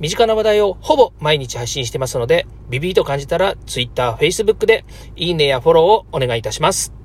身近な話題をほぼ毎日発信してますので、ビビーと感じたら Twitter、Facebook でいいねやフォローをお願いいたします。